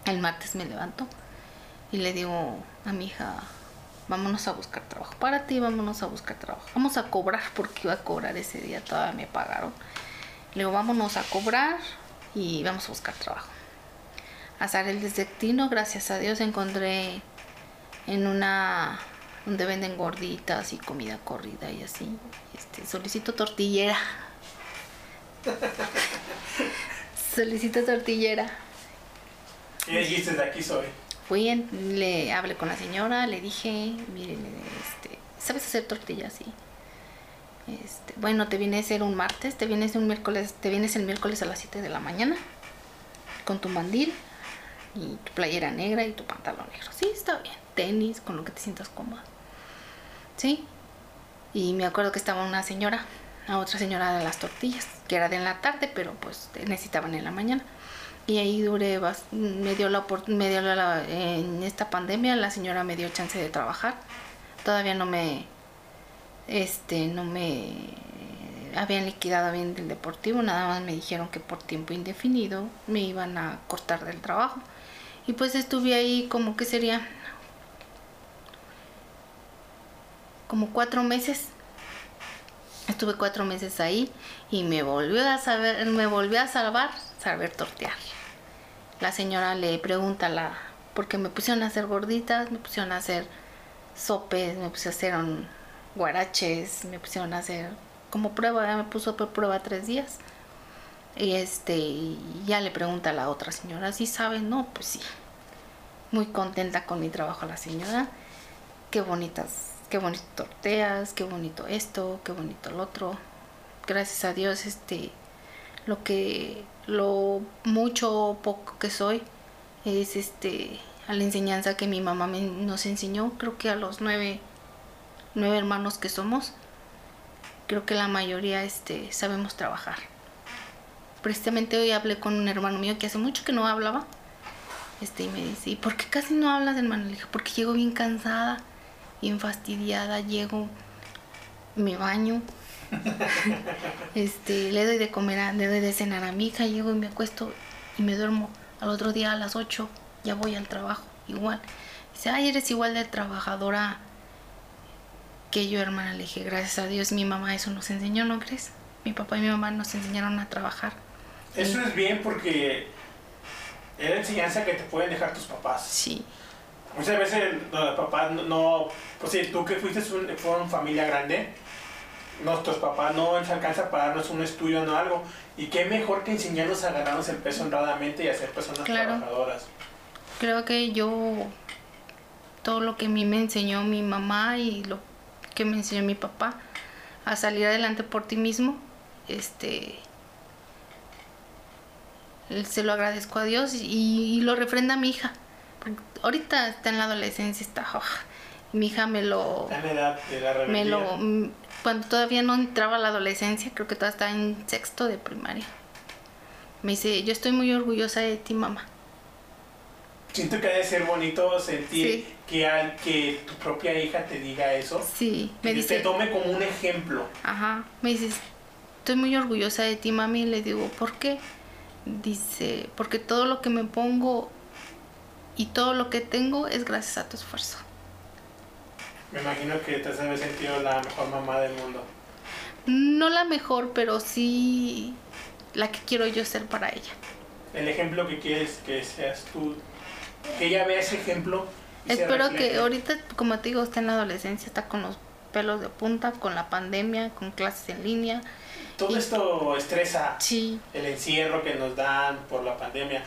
El martes me levanto y le digo a mi hija, vámonos a buscar trabajo. Para ti, vámonos a buscar trabajo. Vamos a cobrar porque iba a cobrar ese día, todavía me pagaron. Le digo, vámonos a cobrar y vamos a buscar trabajo. Azar el destino, gracias a Dios encontré en una donde venden gorditas y comida corrida y así. Este, solicito tortillera. solicito tortillera. Y de aquí soy. Fui, le hablé con la señora, le dije, miren, este, ¿sabes hacer tortillas? Sí. Este, bueno, te viene a ser un martes, te vienes un miércoles, te vienes el miércoles a las 7 de la mañana con tu mandil y tu playera negra y tu pantalón negro. Sí, está bien. Tenis, con lo que te sientas cómoda. Sí. Y me acuerdo que estaba una señora, la otra señora de las tortillas, que era de en la tarde, pero pues necesitaban en la mañana. Y ahí duré, me dio la me dio la, en esta pandemia la señora me dio chance de trabajar. Todavía no me, este, no me habían liquidado bien del deportivo, nada más me dijeron que por tiempo indefinido me iban a cortar del trabajo. Y pues estuve ahí como que sería como cuatro meses. Estuve cuatro meses ahí y me volvió a saber, me volvió a salvar saber tortear. La señora le pregunta la, porque me pusieron a hacer gorditas, me pusieron a hacer sopes, me pusieron a hacer guaraches, me pusieron a hacer como prueba, me puso por prueba tres días. Y este, ya le pregunta a la otra señora, ¿sí sabe? No, pues sí. Muy contenta con mi trabajo la señora. Qué bonitas, qué bonito torteas, qué bonito esto, qué bonito el otro. Gracias a Dios, este, lo que, lo mucho o poco que soy, es este, a la enseñanza que mi mamá me- nos enseñó, creo que a los nueve, nueve hermanos que somos, creo que la mayoría este, sabemos trabajar. Precisamente hoy hablé con un hermano mío que hace mucho que no hablaba. Este, y me dice, ¿y por qué casi no hablas, hermano? Le dije, porque llego bien cansada, bien fastidiada, llego, me baño, este, le doy de comer, a, le doy de cenar a mi hija, llego y me acuesto y me duermo. Al otro día a las 8 ya voy al trabajo, igual. Dice, ay, eres igual de trabajadora que yo, hermana. Le dije, gracias a Dios, mi mamá eso nos enseñó, ¿no crees? Mi papá y mi mamá nos enseñaron a trabajar. Eso es bien porque es la enseñanza que te pueden dejar tus papás. Sí. Muchas veces los papás no, pues sí, tú que fuiste un, fueron familia grande, nuestros papás no les alcanza para darnos un estudio o algo. Y qué mejor que enseñarnos a ganarnos el peso honradamente y a ser personas trabajadoras. Creo que yo, todo lo que a mí me enseñó mi mamá y lo que me enseñó mi papá, a salir adelante por ti mismo, este, se lo agradezco a Dios y, lo refrenda mi hija. Ahorita está en la adolescencia, está, mi hija me lo... me lo cuando todavía no entraba a la adolescencia, creo que todavía estaba en sexto de primaria. Me dice, yo estoy muy orgullosa de ti, mamá. Siento que debe ser bonito sentir que, al, que tu propia hija te diga eso. Sí, me dice. Te tome como un ejemplo. Ajá, me dice, estoy muy orgullosa de ti, mami. Y le digo, ¿por qué? Dice, porque todo lo que me pongo y todo lo que tengo es gracias a tu esfuerzo. Me imagino que te has sentido la mejor mamá del mundo. No la mejor, pero sí la que quiero yo ser para ella. El ejemplo que quieres que seas tú, que ella vea ese ejemplo. Espero que ahorita, como te digo, está en la adolescencia, está con los pelos de punta, con la pandemia, con clases en línea. Todo esto estresa. Sí. El encierro que nos dan por la pandemia.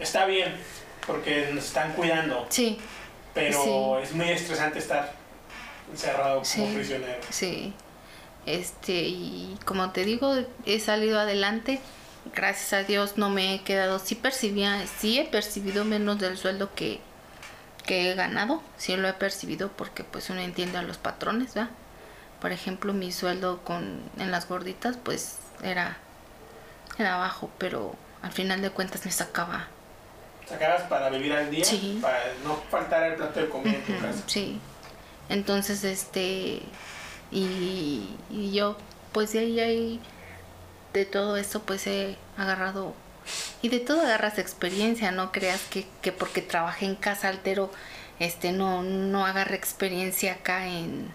Está bien, porque nos están cuidando. Sí. Pero es muy estresante estar encerrado como prisionero. Sí. Este, y como te digo, he salido adelante. Gracias a Dios no me he quedado. Sí percibía, sí he percibido menos del sueldo que, que he ganado. Sí lo he percibido porque pues uno entiende a los patrones, ¿verdad? Por ejemplo, mi sueldo con en las gorditas pues era era bajo, pero al final de cuentas me sacaba. ¿Sacabas para vivir al día? Sí. Para no faltar el plato de comida en tu casa. Sí. Entonces, este, y, yo, pues de ahí, ahí, de todo eso, pues he agarrado, y de todo agarras experiencia, no creas que, que porque trabajé en casa altero, este, no, no agarré experiencia acá en,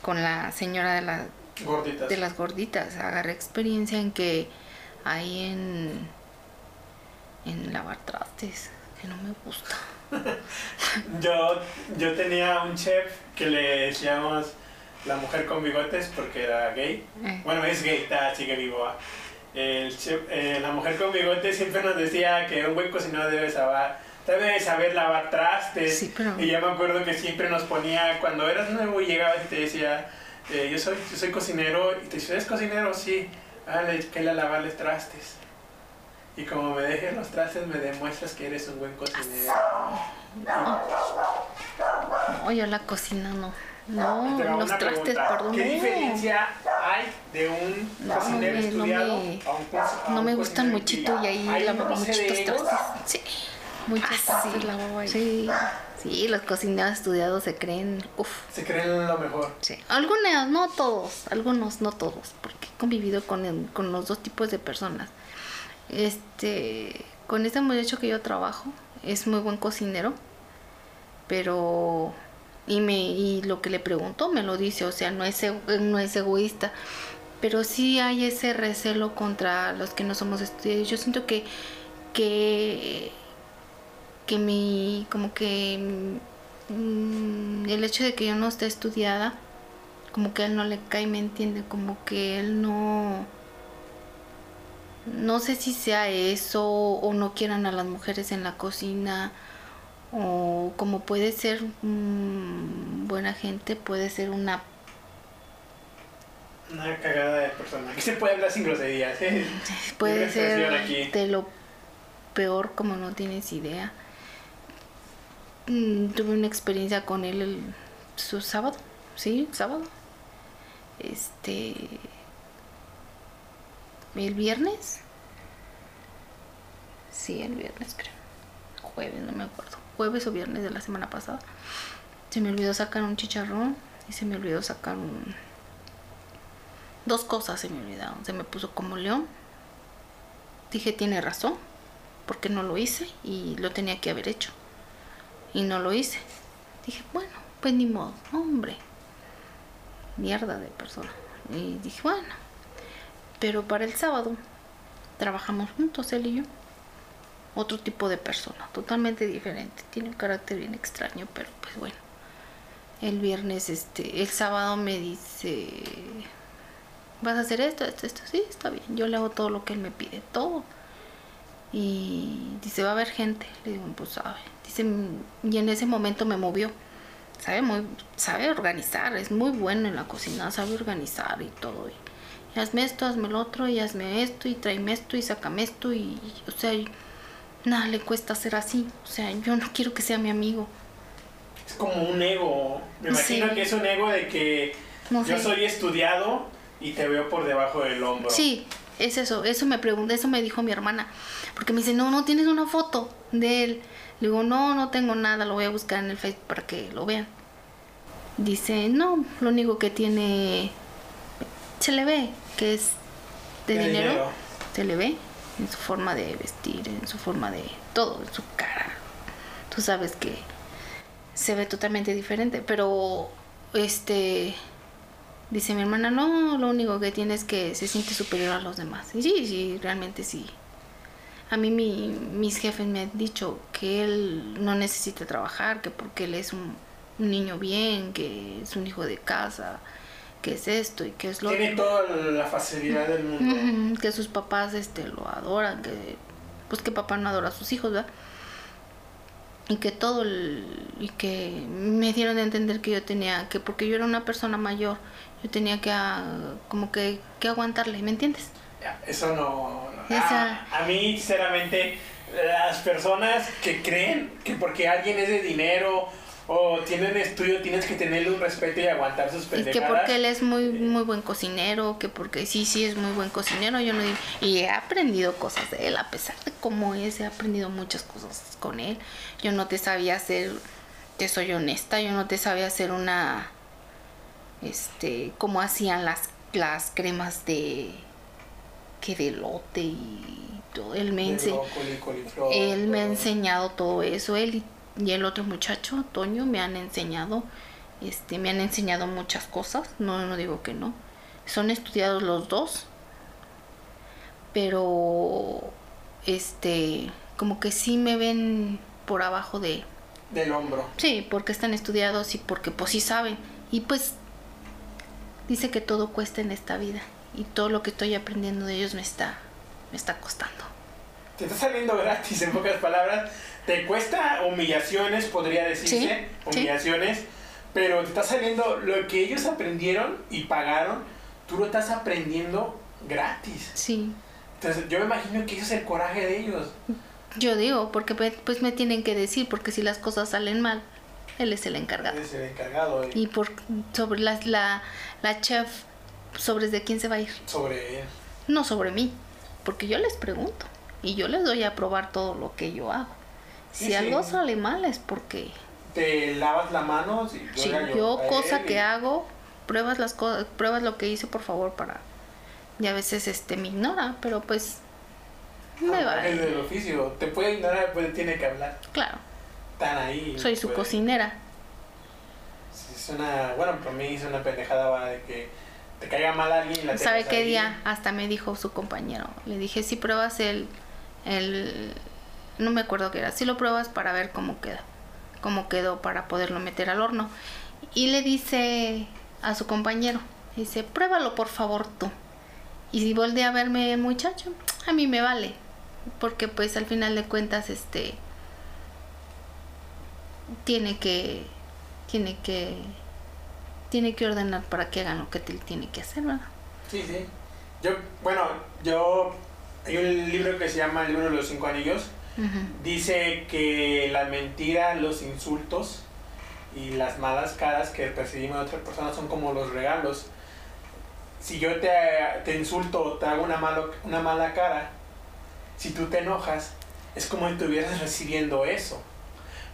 con la señora de, la, gorditas. de las gorditas, agarré experiencia en que ahí en, en lavar trastes, que no me gusta. yo, yo tenía un chef que le decíamos la mujer con bigotes porque era gay. Eh. Bueno, es gay, está, sigue vivo. El chef, eh, la mujer con bigotes siempre nos decía que un buen cocinero debe saber, debe saber lavar trastes. Y yo me acuerdo que siempre nos ponía, cuando eras nuevo y llegabas y te decía, eh, yo, soy, yo soy cocinero, y te decía, ¿eres cocinero? Sí, ah, que le lavarles trastes. Y como me dejes los trastes, me demuestras que eres un buen cocinero. No, yo la cocina no. No, los trastes, perdón. ¿Qué diferencia hay de un cocinero estudiado no me, a un, No me gustan muchito y ahí lavaba muchitos trastes. Sí, muchos ah, lavaba ahí. Sí. Sí, los cocineros estudiados se creen, uff. Se creen lo mejor. Sí. Algunos, no todos, algunos, no todos, porque he convivido con, con los dos tipos de personas. Este, con este muchacho que yo trabajo, es muy buen cocinero, pero y me y lo que le pregunto me lo dice, o sea, no es no es egoísta, pero sí hay ese recelo contra los que no somos estudiantes. Yo siento que que que mi como que mm, el hecho de que yo no esté estudiada como que a él no le cae, me entiende, como que él no no sé si sea eso o no quieran a las mujeres en la cocina o como puede ser buena gente, puede ser una... Una cagada de persona. Aquí se puede hablar sin groserías. ¿eh? Puede ser de lo peor como no tienes idea. Mm, tuve una experiencia con él el, su sábado, sí, sábado. Este el viernes. Sí, el viernes creo. Jueves, no me acuerdo. Jueves o viernes de la semana pasada. Se me olvidó sacar un chicharrón y se me olvidó sacar un Dos cosas se me olvidaron. Se me puso como león. Dije, tiene razón, porque no lo hice y lo tenía que haber hecho. Y no lo hice. Dije, bueno, pues ni modo, hombre. Mierda de persona. Y dije, bueno. Pero para el sábado trabajamos juntos, él y yo. Otro tipo de persona, totalmente diferente. Tiene un carácter bien extraño, pero pues bueno. El viernes, este, el sábado me dice, vas a hacer esto, esto, esto, sí, está bien. Yo le hago todo lo que él me pide, todo. Y dice, va a haber gente. Le digo, pues sabe. Dice, y en ese momento me movió. Sabe, muy, sabe organizar, es muy bueno en la cocina, sabe organizar y todo. Hazme esto, hazme lo otro, y hazme esto, y tráeme esto, y sácame esto, y, o sea, nada le cuesta ser así. O sea, yo no quiero que sea mi amigo. Es como un ego. Me imagino Sí. que es un ego de que No yo sé. soy estudiado y te veo por debajo del hombro. Sí, es eso, eso me pregunta, eso me dijo mi hermana. Porque me dice, no, no tienes una foto de él. Le digo, no, no tengo nada, lo voy a buscar en el Facebook para que lo vean. Dice, no, lo único que tiene, se le ve, que es de, De dinero. dinero. Se le ve en su forma de vestir, en su forma de todo, en su cara. Tú sabes que se ve totalmente diferente, pero este dice mi hermana, no, lo único que tiene es que se siente superior a los demás. Y sí, sí, realmente sí. A mí mi, mis jefes me han dicho que él no necesita trabajar, que porque él es un, un niño bien, que es un hijo de casa, que es esto y que es lo Tiene otro. toda la facilidad del mundo. Que sus papás este lo adoran, que pues que papá no adora a sus hijos, ¿verdad? Y que todo el- y que me dieron a entender que yo tenía que porque yo era una persona mayor, yo tenía que ah, como que, que aguantarle, ¿me entiendes? Eso no. no. Esa- A, a mí, sinceramente, las personas que creen que porque alguien es de dinero o tiene un estudio tienes que tenerle un respeto y aguantar sus Y pendejadas. que porque él es muy muy buen cocinero, que porque sí, sí es muy buen cocinero, yo no digo, y he aprendido cosas de él, a pesar de cómo es, he aprendido muchas cosas con él. Yo no te sabía hacer, te soy honesta, yo no te sabía hacer una, este, cómo hacían las, las cremas de, que de lote y todo, él me coliflor, Él me ha enseñado todo eso, él y, y el otro muchacho, Toño, me han enseñado, este, me han enseñado muchas cosas, no, no digo que no. Son estudiados los dos, pero este, como que sí me ven por abajo de, Del hombro. sí, porque están estudiados y porque pues sí saben. Y pues dice que todo cuesta en esta vida y todo lo que estoy aprendiendo de ellos me está, me está costando. Te está saliendo gratis, en pocas palabras. Te cuesta humillaciones, podría decirse. Sí, sí. humillaciones. Pero te está saliendo lo que ellos aprendieron y pagaron. Tú lo estás aprendiendo gratis. Sí. Entonces, yo me imagino que ese es el coraje de ellos. Yo digo, porque pues me tienen que decir, porque si las cosas salen mal, él es el encargado. Es el encargado de- Y por sobre la, la, la chef, ¿sobre de quién se va a ir? sobre él. No sobre mí, porque yo les pregunto y yo les doy a probar todo lo que yo hago. Si Sí, algo sale mal es porque Te lavas la mano. Si yo cosa él, que y- hago, pruebas las cosas, pruebas lo que hice por favor para y a veces este me ignora, pero pues me Ah, va. Es del oficio. Te puede ignorar, pues tiene que hablar. Claro, Están ahí. soy su puede- cocinera. Es una, bueno, para mí es una pendejada va, de que te caiga mal alguien y la ¿Sabe qué ahí. día? Hasta me dijo su compañero. Le dije, si pruebas el, el... No me acuerdo qué era. Si lo pruebas para ver cómo queda. Cómo quedó para poderlo meter al horno. Y le dice a su compañero. Dice, pruébalo por favor tú. Y si voltea a verme muchacho, a mí me vale. Porque pues al final de cuentas, este... Tiene que... Tiene que... Tiene que ordenar para que hagan lo que él tiene que hacer, ¿verdad? Sí, sí. Yo, bueno, yo. Hay un libro que se llama El libro de los cinco anillos. Dice que la mentira, los insultos y las malas caras que percibimos de otra persona son como los regalos. Si yo te, te insulto o te hago una, malo, una mala cara, si tú te enojas, es como si estuvieras recibiendo eso.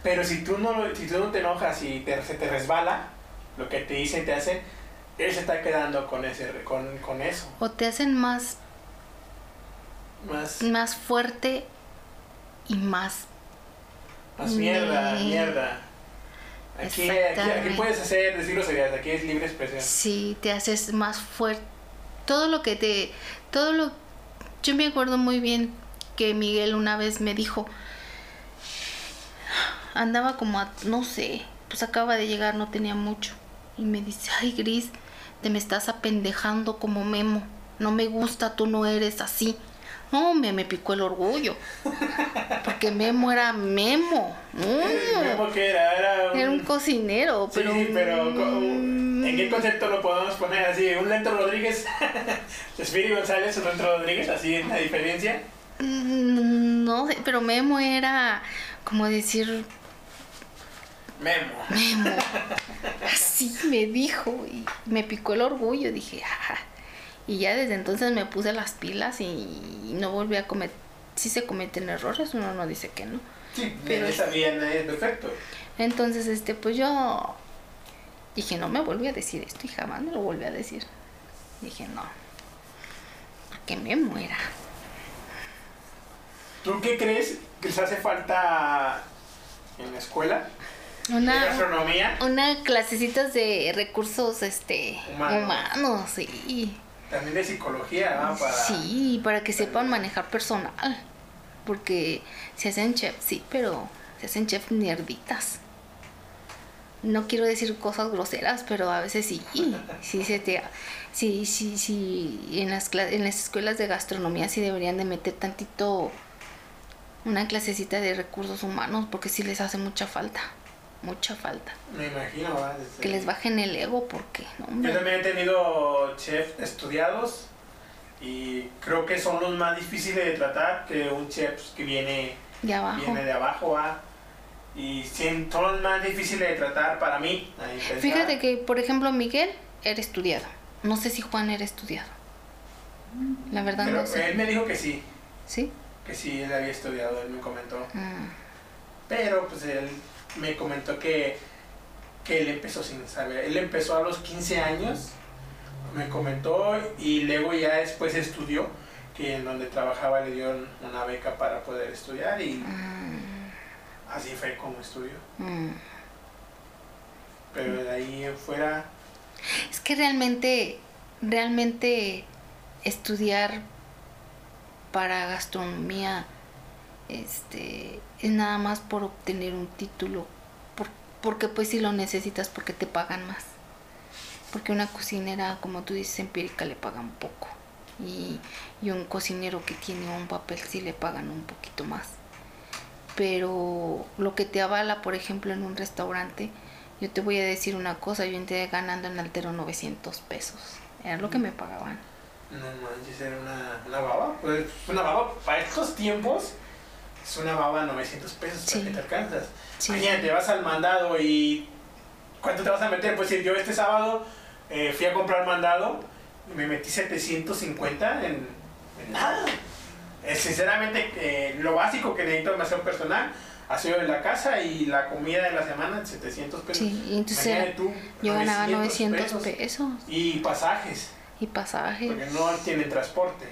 Pero si tú no, si tú no te enojas y te, se te resbala, lo que te dicen, te hacen, él se está quedando con, ese, con, con eso. O te hacen más, Más, más fuerte y más... más mierda, mierda. Aquí, aquí, puedes hacer, decir groserías, aquí es libre expresión. Sí, te haces más fuerte. Todo lo que te... Todo lo... Yo me acuerdo muy bien que Miguel una vez me dijo... Andaba como a... No sé, pues acaba de llegar, no tenía mucho. Y me dice, ay Gris, te me estás apendejando como Memo. No me gusta, tú no eres así. No, me, picó el orgullo. Porque Memo era Memo. Mm. Memo que era, era un, Era un cocinero, Sí, pero... sí, pero mm, ¿en qué concepto lo podemos poner así? ¿Un Lento Rodríguez? ¿Spiri González, un Lento Rodríguez? ¿Así en la diferencia? Mm, No sé, pero Memo era como decir Memo. Memo. Así me dijo y me picó el orgullo. Dije, "Ah". Y ya desde entonces me puse las pilas y no volví a cometer. Si se cometen errores, uno no dice que no. Sí, Pero- está bien, es perfecto. Entonces, este, pues yo dije, no me volví a decir esto y jamás me lo volví a decir. Dije, no. Que me muera. ¿Tú qué crees que les hace falta en la escuela? ¿De Una, gastronomía? Una clasecitas de recursos este Humanos. humanos, sí. También de psicología, ¿no? Para... Sí, para que sepan manejar personal. Porque se hacen chef, sí, pero se hacen chef nerditas. No quiero decir cosas groseras, pero a veces sí. Sí, se te, sí, sí, sí. En las, en las escuelas de gastronomía sí deberían de meter tantito una clasecita de recursos humanos porque sí les hace mucha falta. Mucha falta. Me imagino, ¿va? Desde- Que les bajen el ego porque, no, Yo también he tenido chefs estudiados y creo que son los más difíciles de tratar que un chef que viene, De abajo. viene de abajo, ¿va? Y son los más difíciles de tratar para mí. Fíjate que, por ejemplo, Miguel era estudiado. No sé si Juan era estudiado. La verdad Pero no sé. él me dijo que sí, ¿Sí? que sí, él había estudiado, él me comentó. Mm. Pero pues él me comentó que, que él empezó sin saber. Él empezó a los 15 años, me comentó, y luego ya después estudió, que en donde trabajaba le dieron una beca para poder estudiar y Mm, así fue como estudió. mm. Pero de ahí en fuera, Es que realmente, realmente estudiar para gastronomía este, es nada más por obtener un título. Por- porque pues si lo necesitas porque te pagan más. Porque una cocinera, como tú dices, empírica le pagan poco. Y, y un cocinero que tiene un papel sí le pagan un poquito más. Pero lo que te avala, por ejemplo, en un restaurante, yo te voy a decir una cosa, yo entré ganando en altero 900 pesos. Era lo que me pagaban. no manches, era una, una baba. Pues una baba para estos tiempos es una baba 900 pesos Sí. para que te alcanzas. Sí. Mañana te vas al mandado y ¿cuánto te vas a meter? Pues si yo este sábado eh, fui a comprar mandado y me metí 750 en, en nada. Eh, sinceramente, eh, lo básico que necesito en aseo personal, aseo de la casa y la comida de la semana, 700 pesos. Sí, y entonces era- tú, yo ganaba 900 pesos. Y pasajes, Y pasajes. porque no tienen transporte.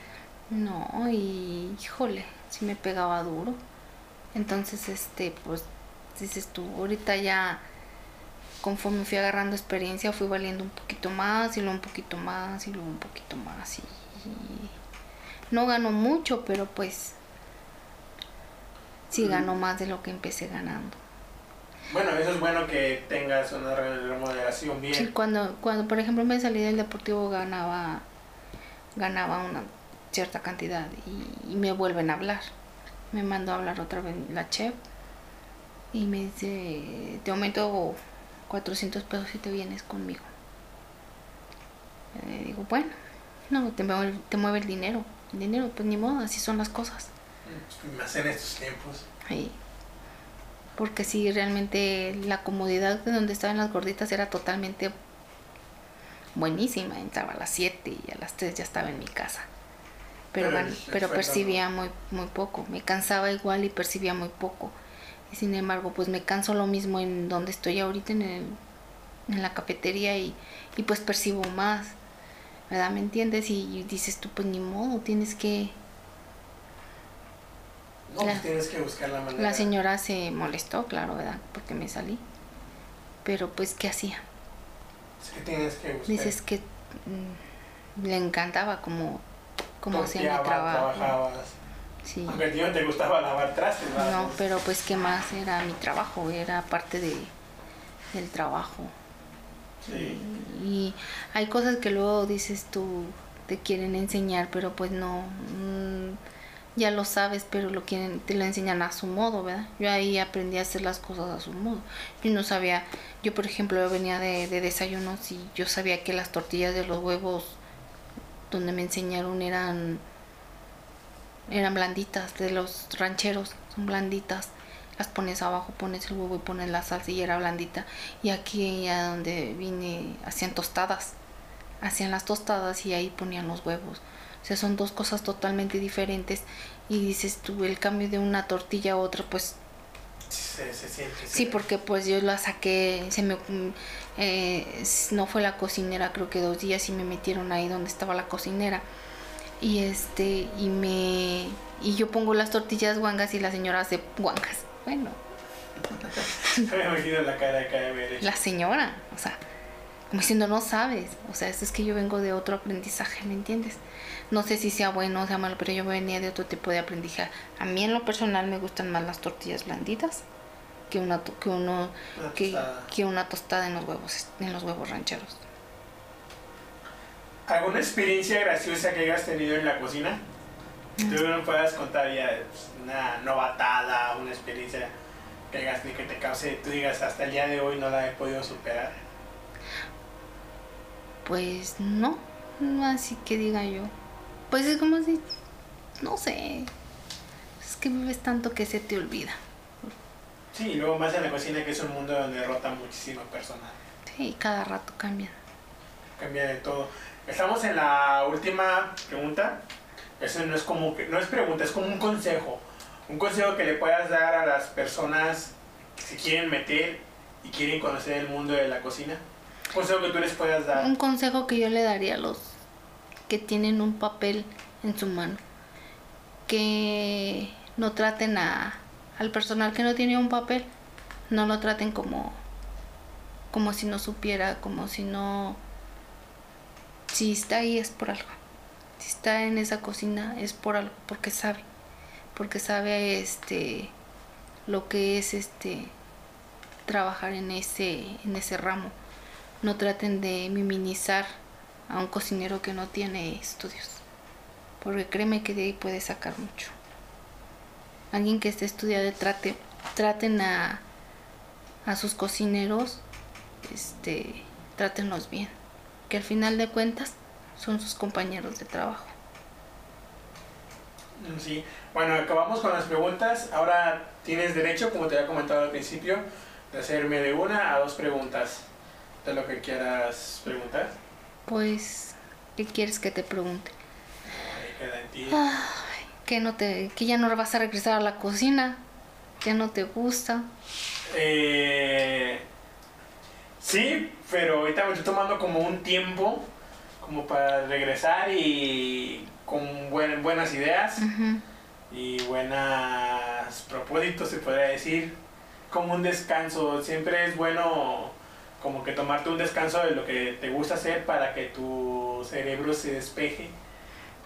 No, y híjole, sí me pegaba duro. Entonces, este, pues, dices tú, ahorita ya, conforme fui agarrando experiencia, fui valiendo un poquito más, y luego un poquito más, y luego un poquito más. Y, no gano mucho, pero pues, sí gano más de lo que empecé ganando. Bueno, eso es bueno que tengas una remodelación bien. Sí, cuando, cuando por ejemplo me salí del deportivo ganaba ganaba una cierta cantidad y, y me vuelven a hablar. Me mandó a hablar otra vez la chef y me dice, te aumento 400 pesos si te vienes conmigo. Le digo, bueno, no, te mueve, te mueve el dinero. El dinero, pues ni modo, así son las cosas. Más en estos tiempos. Porque sí, realmente la comodidad de donde estaban las gorditas era totalmente buenísima. Entraba a las 7 y a las 3 ya estaba en mi casa. Pero, Pero pero percibía muy, muy poco. Me cansaba igual y percibía muy poco. Y sin embargo, pues me canso lo mismo en donde estoy ahorita en, el, en la cafetería y, y pues percibo más, ¿verdad? ¿Me entiendes? Y dices tú, pues ni modo, tienes que... No, pues tienes que buscar la manera. La señora se molestó, claro, ¿verdad? Porque me salí. Pero pues, ¿qué hacía? Es que tienes que buscar. Dices que mm, le encantaba como, como hacía mi trabajo. trabajabas. Sí. Aunque a ti no te gustaba lavar trastes, ¿verdad? No, pero pues, ¿qué más? Era mi trabajo, era parte de, del trabajo. Sí. Y hay cosas que luego dices tú, te quieren enseñar, pero pues no, mm, ya lo sabes, pero lo quieren, te lo enseñan a su modo, ¿verdad? Yo ahí aprendí a hacer las cosas a su modo. Yo no sabía, yo por ejemplo venía de, de desayunos y yo sabía que las tortillas de los huevos donde me enseñaron eran eran blanditas de los rancheros, son blanditas las pones abajo, pones el huevo y pones la salsa y era blandita. Y aquí ya donde vine hacían tostadas, hacían las tostadas y ahí ponían los huevos. O sea, son dos cosas totalmente diferentes. Y dices tú, el cambio de una tortilla a otra, pues... Se, siente. Sí, porque pues yo la saqué, se me... Eh, no fue la cocinera, creo que dos días y me metieron ahí donde estaba la cocinera. Y este, y me... Y yo pongo las tortillas guangas y la señora hace guangas bueno. Me imagino la cara de La señora, o sea, como diciendo, no sabes. O sea, es que yo vengo de otro aprendizaje, ¿me entiendes? No sé si sea bueno o sea malo, pero yo venía de otro tipo de aprendizaje. A mí en lo personal me gustan más las tortillas blanditas que una que uno que, que, una tostada en los huevos en los huevos rancheros. ¿Alguna experiencia graciosa que hayas tenido en la cocina? tú no puedas contar ya pues, una novatada, una experiencia que hagas que te cause, tú digas, hasta el día de hoy no la he podido superar. Pues no, no así que diga yo. Pues es como si, no sé, es que vives tanto que se te olvida. Sí, y luego más en la cocina que es un mundo donde rota muchísimo personal. Sí, cada rato cambia. Cambia de todo. Estamos en la última pregunta. Eso no es como que, no es pregunta, es como un consejo. Un consejo que le puedas dar a las personas que se quieren meter y quieren conocer el mundo de la cocina. Un consejo que tú les puedas dar. Un consejo que yo le daría a los que tienen un papel en su mano. Que no traten a, al personal que no tiene un papel, no lo traten como, como si no supiera, como si no... Si está ahí es por algo si está en esa cocina es por algo, porque sabe, porque sabe este lo que es este trabajar en ese en ese ramo. No traten de minimizar a un cocinero que no tiene estudios, porque créeme que de ahí puede sacar mucho. Alguien que esté estudiado trate traten a a sus cocineros este trátenlos bien, que al final de cuentas son sus compañeros de trabajo. Sí, bueno, acabamos con las preguntas. Ahora tienes derecho, como te había comentado al principio, de hacerme de una a dos preguntas de lo que quieras preguntar. Pues, ¿qué quieres que te pregunte? queda en ti. Que, no te, que ya no vas a regresar a la cocina, que no te gusta. Eh, sí, pero ahorita me estoy tomando como un tiempo como para regresar y con buenas ideas y buenos propósitos, se podría decir, como un descanso. Siempre es bueno como que tomarte un descanso de lo que te gusta hacer para que tu cerebro se despeje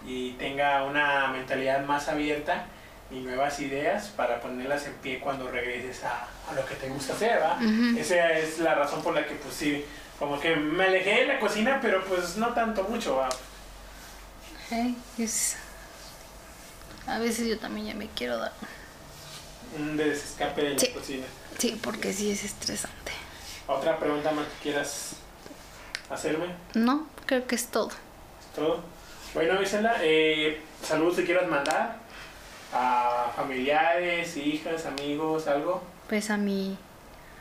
y tenga una mentalidad más abierta y nuevas ideas para ponerlas en pie cuando regreses a, lo que te gusta hacer, Esa es la razón por la que pues sí como que me alejé de la cocina, pero pues no tanto mucho. ¿va? A veces yo también ya me quiero dar un desescape de la cocina. Sí, porque sí es estresante. ¿Otra pregunta más que quieras hacerme? No, creo que es todo. ¿Es todo? Bueno, Isela, eh, saludos si quieras mandar a familiares, hijas, amigos, algo. Pues a mi,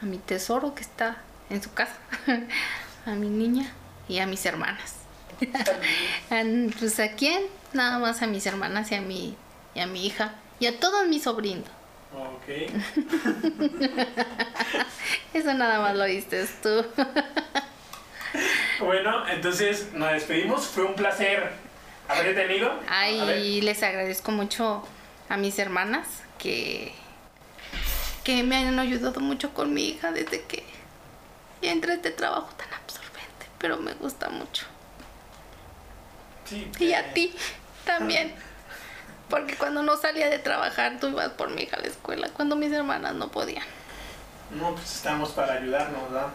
a mi tesoro que está en su casa, a mi niña y a mis hermanas. pues a quién? Nada más a mis hermanas y a mi, y a mi hija y a todos mis sobrinos. Ok. Eso nada más lo viste tú. Bueno, entonces nos despedimos. Fue un placer haberte tenido. Ay, les agradezco mucho a mis hermanas que, que me han ayudado mucho con mi hija desde que entré a este trabajo tan absorbente, pero me gusta mucho. Sí, Y eh, a ti también. Porque cuando no salía de trabajar, tú ibas por mi hija a la escuela, cuando mis hermanas no podían. No, pues estamos para ayudarnos, ¿verdad?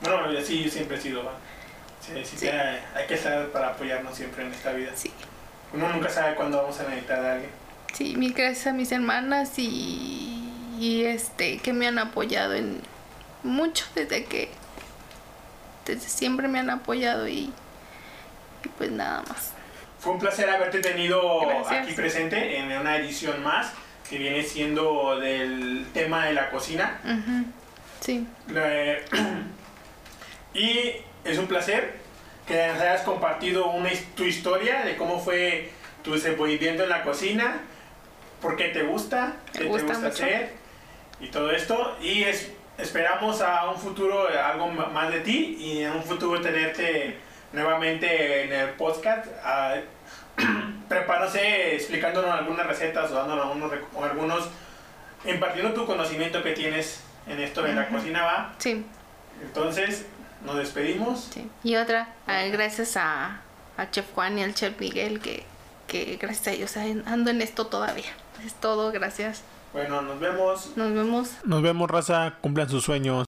Bueno, así siempre he sido, ¿verdad? Sí, sí, Sí. hay, hay que estar para apoyarnos siempre en esta vida. Sí, Uno nunca sabe cuándo vamos a necesitar a alguien. sí, mil gracias a mis hermanas y, y este que me han apoyado en mucho desde que desde siempre me han apoyado y, y pues nada más. Fue un placer haberte tenido Gracias. aquí presente en una edición más que viene siendo del tema de la cocina. Ujú, Sí, y es un placer que nos hayas compartido una, tu historia de cómo fue tu desenvolvimiento en la cocina, por qué te gusta, qué te gusta mucho. hacer y todo esto. Y es, esperamos a un futuro algo más de ti y en un futuro tenerte nuevamente en el podcast. ah, prepárense explicándonos algunas recetas o dándonos algunos, rec- o algunos, impartiendo tu conocimiento que tienes en esto de la Ujú. cocina, va. sí, Entonces, nos despedimos. sí. Y otra, ah, gracias a, a Chef Juan y al Chef Miguel que, que gracias a ellos ando en esto todavía. Es todo, gracias. Bueno, nos vemos. Nos vemos. Nos vemos, raza. Cumplan sus sueños.